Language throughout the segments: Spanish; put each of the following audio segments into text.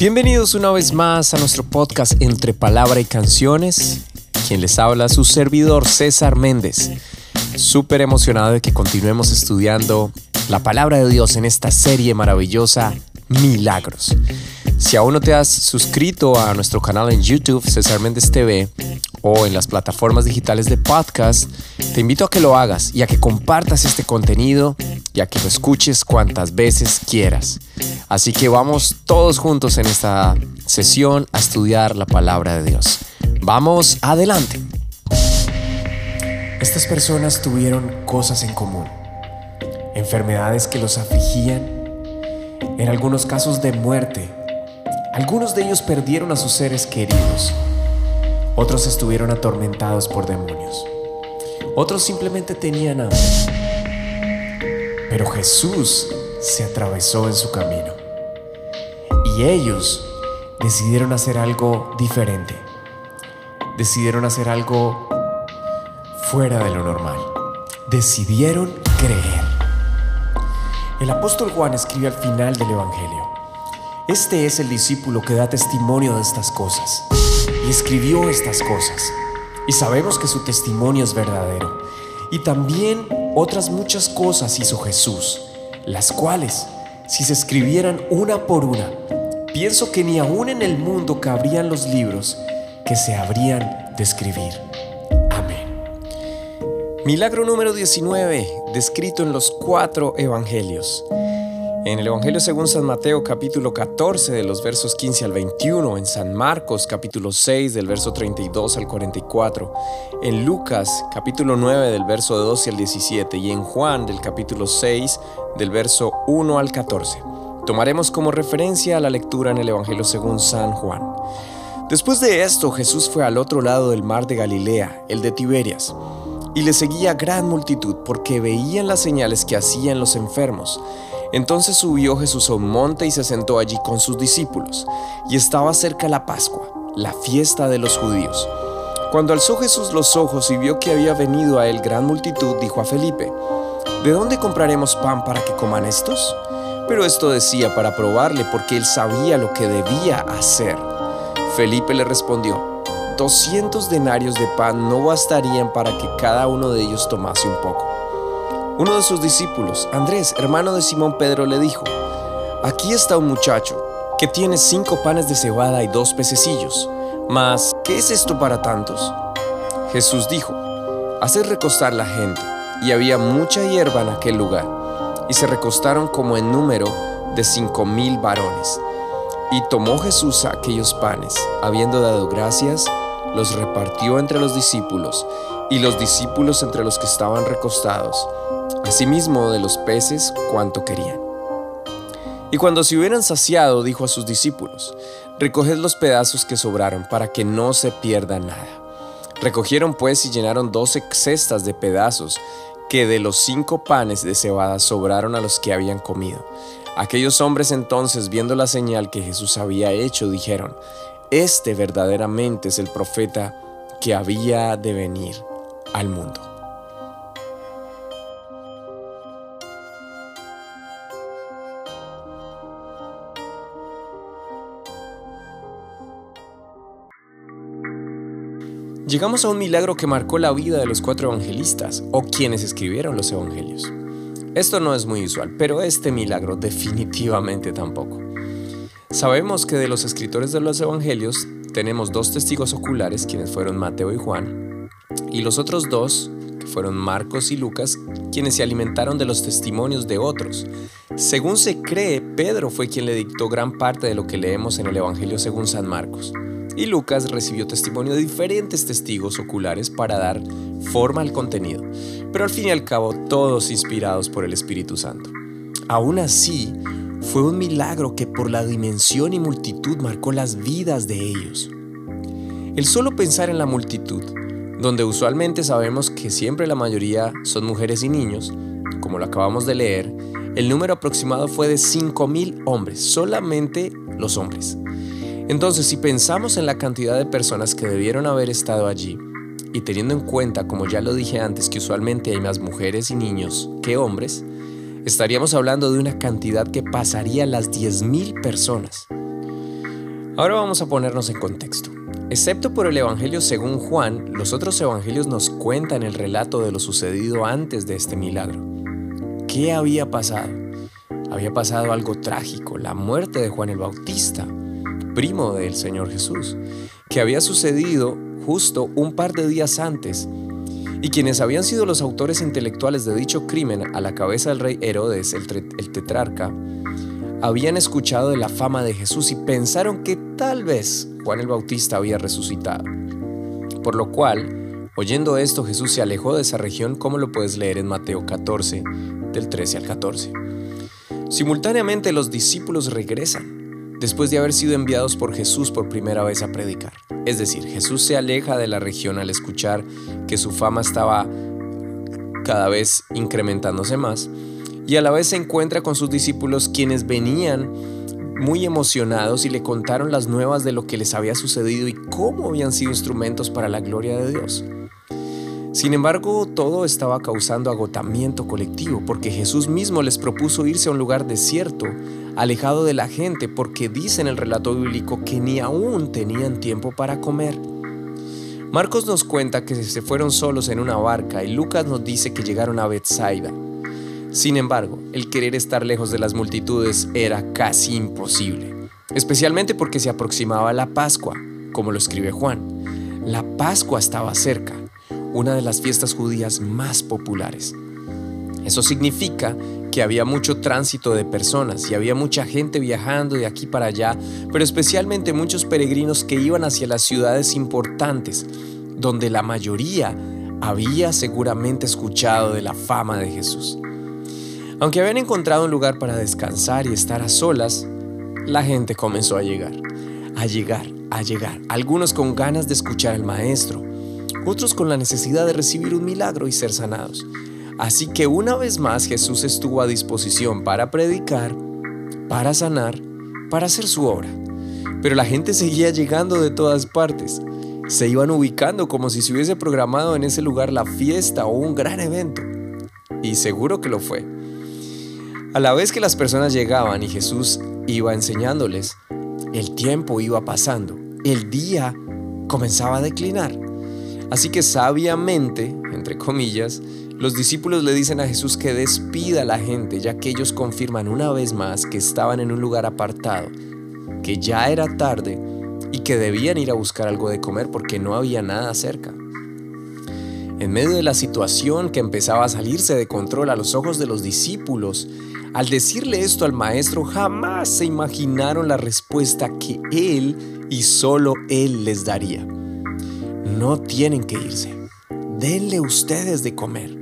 Bienvenidos una vez más a nuestro podcast Entre Palabra y Canciones. Quien les habla, su servidor César Méndez. Súper emocionado de que continuemos estudiando la palabra de Dios en esta serie maravillosa Milagros. Si aún no te has suscrito a nuestro canal en YouTube, César Méndez TV, o en las plataformas digitales de podcast, te invito a que lo hagas y a que compartas este contenido y a que lo escuches cuantas veces quieras. Así que vamos todos juntos en esta sesión a estudiar la palabra de Dios. Vamos adelante. Estas personas tuvieron cosas en común, enfermedades que los afligían, en algunos casos de muerte. Algunos de ellos perdieron a sus seres queridos, otros estuvieron atormentados por demonios, otros simplemente tenían hambre. Pero Jesús se atravesó en su camino ellos decidieron hacer algo diferente, decidieron hacer algo fuera de lo normal. Decidieron creer. El apóstol Juan escribe al final del Evangelio. Este es el discípulo que da testimonio de estas cosas y escribió estas cosas. Y sabemos que su testimonio es verdadero. Y también otras muchas cosas hizo Jesús, las cuales, si se escribieran una por una, pienso que ni aún en el mundo cabrían los libros que se habrían de escribir. Milagro número 19, descrito en los cuatro evangelios. En el Evangelio según San Mateo capítulo 14 de los versos 15 al 21, en San Marcos capítulo 6 del verso 32 al 44, en Lucas capítulo 9 del verso 12 al 17 y en Juan del capítulo 6 del verso 1 al 14. Tomaremos como referencia la lectura en el Evangelio según San Juan. Después de esto Jesús fue al otro lado del mar de Galilea, el de Tiberias y le seguía gran multitud porque veían las señales que hacían los enfermos. Entonces subió Jesús a un monte y se sentó allí con sus discípulos, y estaba cerca la Pascua, la fiesta de los judíos. Cuando alzó Jesús los ojos y vio que había venido a él gran multitud, dijo a Felipe, ¿De dónde compraremos pan para que coman estos? Pero esto decía para probarle porque él sabía lo que debía hacer. Felipe le respondió, 200 denarios de pan no bastarían para que cada uno de ellos tomase un poco. Uno de sus discípulos, Andrés, hermano de Simón Pedro, le dijo, Aquí está un muchacho que tiene cinco panes de cebada y dos pececillos. Mas, ¿qué es esto para tantos? Jesús dijo, Haced recostar la gente. Y había mucha hierba en aquel lugar. Y se recostaron como en número de cinco mil varones. Y tomó Jesús aquellos panes, habiendo dado gracias, los repartió entre los discípulos y los discípulos entre los que estaban recostados, asimismo de los peces cuanto querían. Y cuando se hubieran saciado, dijo a sus discípulos, recoged los pedazos que sobraron para que no se pierda nada. Recogieron pues y llenaron doce cestas de pedazos que de los cinco panes de cebada sobraron a los que habían comido. Aquellos hombres entonces, viendo la señal que Jesús había hecho, dijeron, este verdaderamente es el profeta que había de venir al mundo. Llegamos a un milagro que marcó la vida de los cuatro evangelistas o quienes escribieron los evangelios. Esto no es muy usual, pero este milagro definitivamente tampoco. Sabemos que de los escritores de los evangelios tenemos dos testigos oculares, quienes fueron Mateo y Juan, y los otros dos, que fueron Marcos y Lucas, quienes se alimentaron de los testimonios de otros. Según se cree, Pedro fue quien le dictó gran parte de lo que leemos en el Evangelio según San Marcos. Y Lucas recibió testimonio de diferentes testigos oculares para dar forma al contenido, pero al fin y al cabo todos inspirados por el Espíritu Santo. Aún así, fue un milagro que por la dimensión y multitud marcó las vidas de ellos. El solo pensar en la multitud, donde usualmente sabemos que siempre la mayoría son mujeres y niños, como lo acabamos de leer, el número aproximado fue de 5.000 hombres, solamente los hombres. Entonces, si pensamos en la cantidad de personas que debieron haber estado allí, y teniendo en cuenta, como ya lo dije antes, que usualmente hay más mujeres y niños que hombres, estaríamos hablando de una cantidad que pasaría las 10.000 personas. Ahora vamos a ponernos en contexto. Excepto por el Evangelio según Juan, los otros evangelios nos cuentan el relato de lo sucedido antes de este milagro. ¿Qué había pasado? Había pasado algo trágico, la muerte de Juan el Bautista, primo del Señor Jesús, que había sucedido justo un par de días antes, y quienes habían sido los autores intelectuales de dicho crimen a la cabeza del rey Herodes, el, tetrarca, habían escuchado de la fama de Jesús y pensaron que tal vez Juan el Bautista había resucitado. Por lo cual, oyendo esto, Jesús se alejó de esa región, como lo puedes leer en Mateo 14, del 13 al 14. Simultáneamente los discípulos regresan, después de haber sido enviados por Jesús por primera vez a predicar. Es decir, Jesús se aleja de la región al escuchar que su fama estaba cada vez incrementándose más y a la vez se encuentra con sus discípulos quienes venían muy emocionados y le contaron las nuevas de lo que les había sucedido y cómo habían sido instrumentos para la gloria de Dios. Sin embargo, todo estaba causando agotamiento colectivo porque Jesús mismo les propuso irse a un lugar desierto, alejado de la gente, porque dice en el relato bíblico que ni aún tenían tiempo para comer. Marcos nos cuenta que se fueron solos en una barca y Lucas nos dice que llegaron a Bethsaida. Sin embargo, el querer estar lejos de las multitudes era casi imposible, especialmente porque se aproximaba la Pascua, como lo escribe Juan. La Pascua estaba cerca, una de las fiestas judías más populares. Eso significa que había mucho tránsito de personas y había mucha gente viajando de aquí para allá, pero especialmente muchos peregrinos que iban hacia las ciudades importantes, donde la mayoría había seguramente escuchado de la fama de Jesús. Aunque habían encontrado un lugar para descansar y estar a solas, la gente comenzó a llegar, a llegar, a llegar, algunos con ganas de escuchar al maestro, otros con la necesidad de recibir un milagro y ser sanados. Así que una vez más Jesús estuvo a disposición para predicar, para sanar, para hacer su obra. Pero la gente seguía llegando de todas partes. Se iban ubicando como si se hubiese programado en ese lugar la fiesta o un gran evento. Y seguro que lo fue. A la vez que las personas llegaban y Jesús iba enseñándoles, el tiempo iba pasando, el día comenzaba a declinar. Así que sabiamente, entre comillas, los discípulos le dicen a Jesús que despida a la gente, ya que ellos confirman una vez más que estaban en un lugar apartado, que ya era tarde y que debían ir a buscar algo de comer porque no había nada cerca. En medio de la situación que empezaba a salirse de control a los ojos de los discípulos, al decirle esto al maestro, jamás se imaginaron la respuesta que él y solo él les daría. No tienen que irse. Denle ustedes de comer.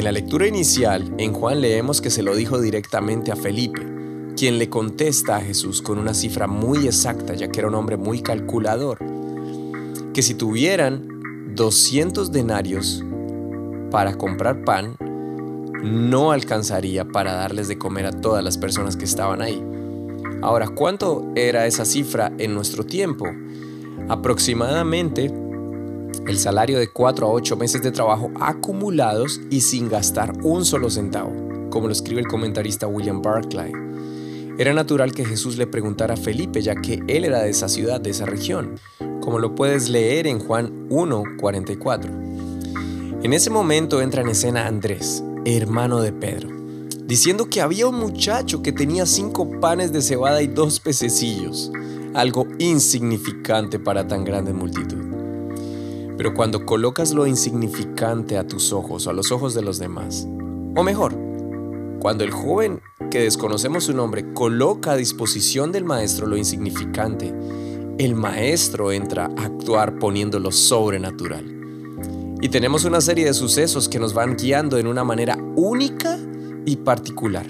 En la lectura inicial, en Juan leemos que se lo dijo directamente a Felipe, quien le contesta a Jesús con una cifra muy exacta, ya que era un hombre muy calculador, que si tuvieran 200 denarios para comprar pan, no alcanzaría para darles de comer a todas las personas que estaban ahí. Ahora, ¿cuánto era esa cifra en nuestro tiempo? Aproximadamente el salario de 4 a 8 meses de trabajo acumulados y sin gastar un solo centavo, como lo escribe el comentarista William Barclay. Era natural que Jesús le preguntara a Felipe, ya que él era de esa ciudad, de esa región, como lo puedes leer en Juan 1:44. En ese momento entra en escena Andrés, hermano de Pedro, diciendo que había un muchacho que tenía cinco panes de cebada y dos pececillos, algo insignificante para tan grande multitud. Pero cuando colocas lo insignificante a tus ojos o a los ojos de los demás, o mejor, cuando el joven que desconocemos su nombre coloca a disposición del maestro lo insignificante, el maestro entra a actuar poniendo lo sobrenatural. Y tenemos una serie de sucesos que nos van guiando en una manera única y particular,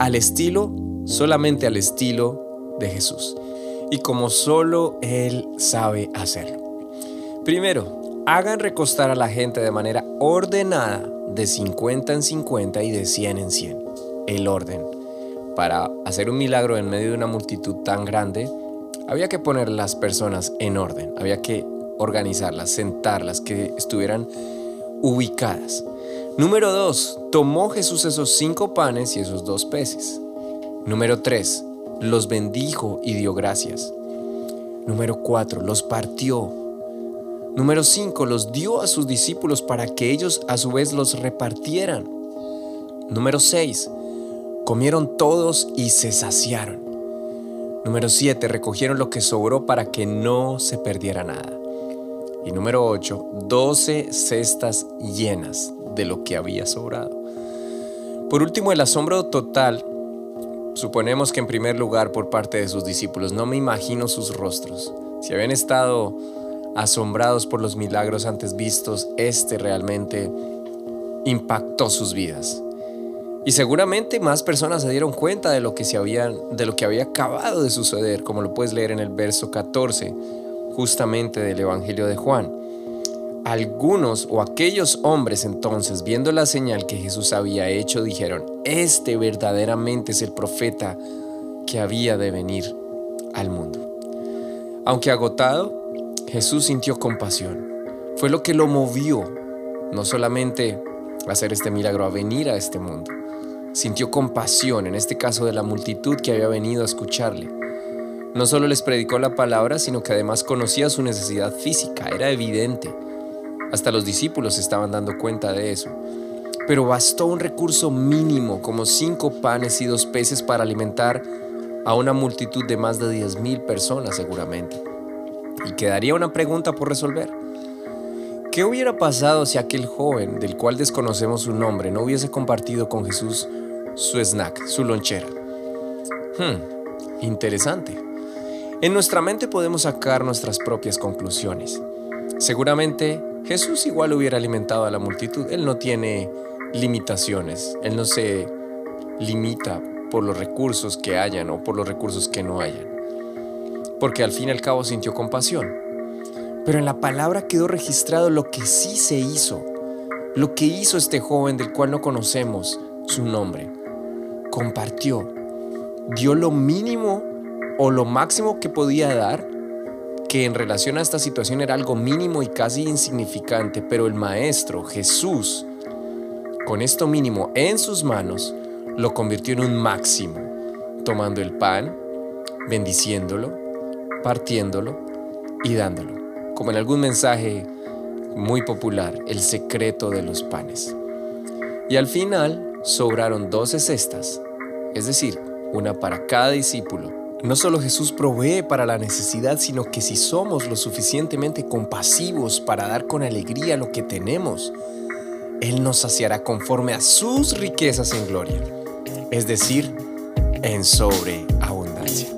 al estilo, solamente al estilo de Jesús. Y como solo Él sabe hacerlo. Primero, hagan recostar a la gente de manera ordenada, de 50 en 50 y de 100 en 100. El orden. Para hacer un milagro en medio de una multitud tan grande, había que poner las personas en orden, había que organizarlas, sentarlas, que estuvieran ubicadas. Número 2. Tomó Jesús esos cinco panes y esos dos peces. Número 3. Los bendijo y dio gracias. Número 4, los partió. Número 5, los dio a sus discípulos para que ellos a su vez los repartieran. Número 6, comieron todos y se saciaron. Número 7, recogieron lo que sobró para que no se perdiera nada. Y número 8, 12 cestas llenas de lo que había sobrado. Por último, el asombro total, suponemos que en primer lugar por parte de sus discípulos, no me imagino sus rostros. Si habían estado asombrados por los milagros antes vistos, este realmente impactó sus vidas. Y seguramente más personas se dieron cuenta de lo que, se habían, de lo que había acabado de suceder, como lo puedes leer en el verso 14, justamente del Evangelio de Juan. Algunos o aquellos hombres entonces, viendo la señal que Jesús había hecho, dijeron, este verdaderamente es el profeta que había de venir al mundo. Aunque agotado, Jesús sintió compasión. Fue lo que lo movió, no solamente a hacer este milagro, a venir a este mundo. Sintió compasión, en este caso de la multitud que había venido a escucharle. No solo les predicó la palabra, sino que además conocía su necesidad física, era evidente. Hasta los discípulos estaban dando cuenta de eso. Pero bastó un recurso mínimo, como cinco panes y dos peces, para alimentar a una multitud de más de diez mil personas seguramente. Y quedaría una pregunta por resolver. ¿Qué hubiera pasado si aquel joven, del cual desconocemos su nombre, no hubiese compartido con Jesús su snack, su lonchera? Hmm, interesante. En nuestra mente podemos sacar nuestras propias conclusiones. Seguramente Jesús igual hubiera alimentado a la multitud. Él no tiene limitaciones. Él no se limita por los recursos que hayan o por los recursos que no hayan. Porque al fin y al cabo sintió compasión. Pero en la palabra quedó registrado lo que sí se hizo. Lo que hizo este joven del cual no conocemos su nombre. Compartió. Dio lo mínimo o lo máximo que podía dar que en relación a esta situación era algo mínimo y casi insignificante, pero el Maestro, Jesús, con esto mínimo en sus manos, lo convirtió en un máximo, tomando el pan, bendiciéndolo, partiéndolo y dándolo, como en algún mensaje muy popular, el secreto de los panes. Y al final sobraron doce cestas, es decir, una para cada discípulo no solo Jesús provee para la necesidad, sino que si somos lo suficientemente compasivos para dar con alegría lo que tenemos, Él nos saciará conforme a sus riquezas en gloria, es decir, en sobreabundancia.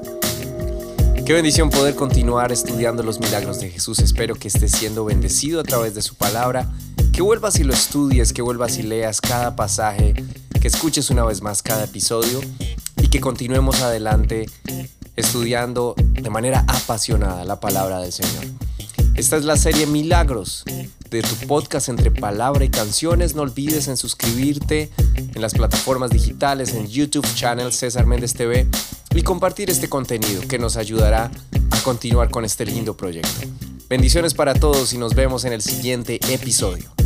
Qué bendición poder continuar estudiando los milagros de Jesús. Espero que estés siendo bendecido a través de su palabra, que vuelvas y lo estudies, que vuelvas y leas cada pasaje, que escuches una vez más cada episodio y que continuemos adelante estudiando de manera apasionada la palabra del Señor. Esta es la serie Milagros de tu podcast entre palabra y canciones. No olvides en suscribirte en las plataformas digitales, en YouTube channel César Méndez TV y compartir este contenido que nos ayudará a continuar con este lindo proyecto. Bendiciones para todos y nos vemos en el siguiente episodio.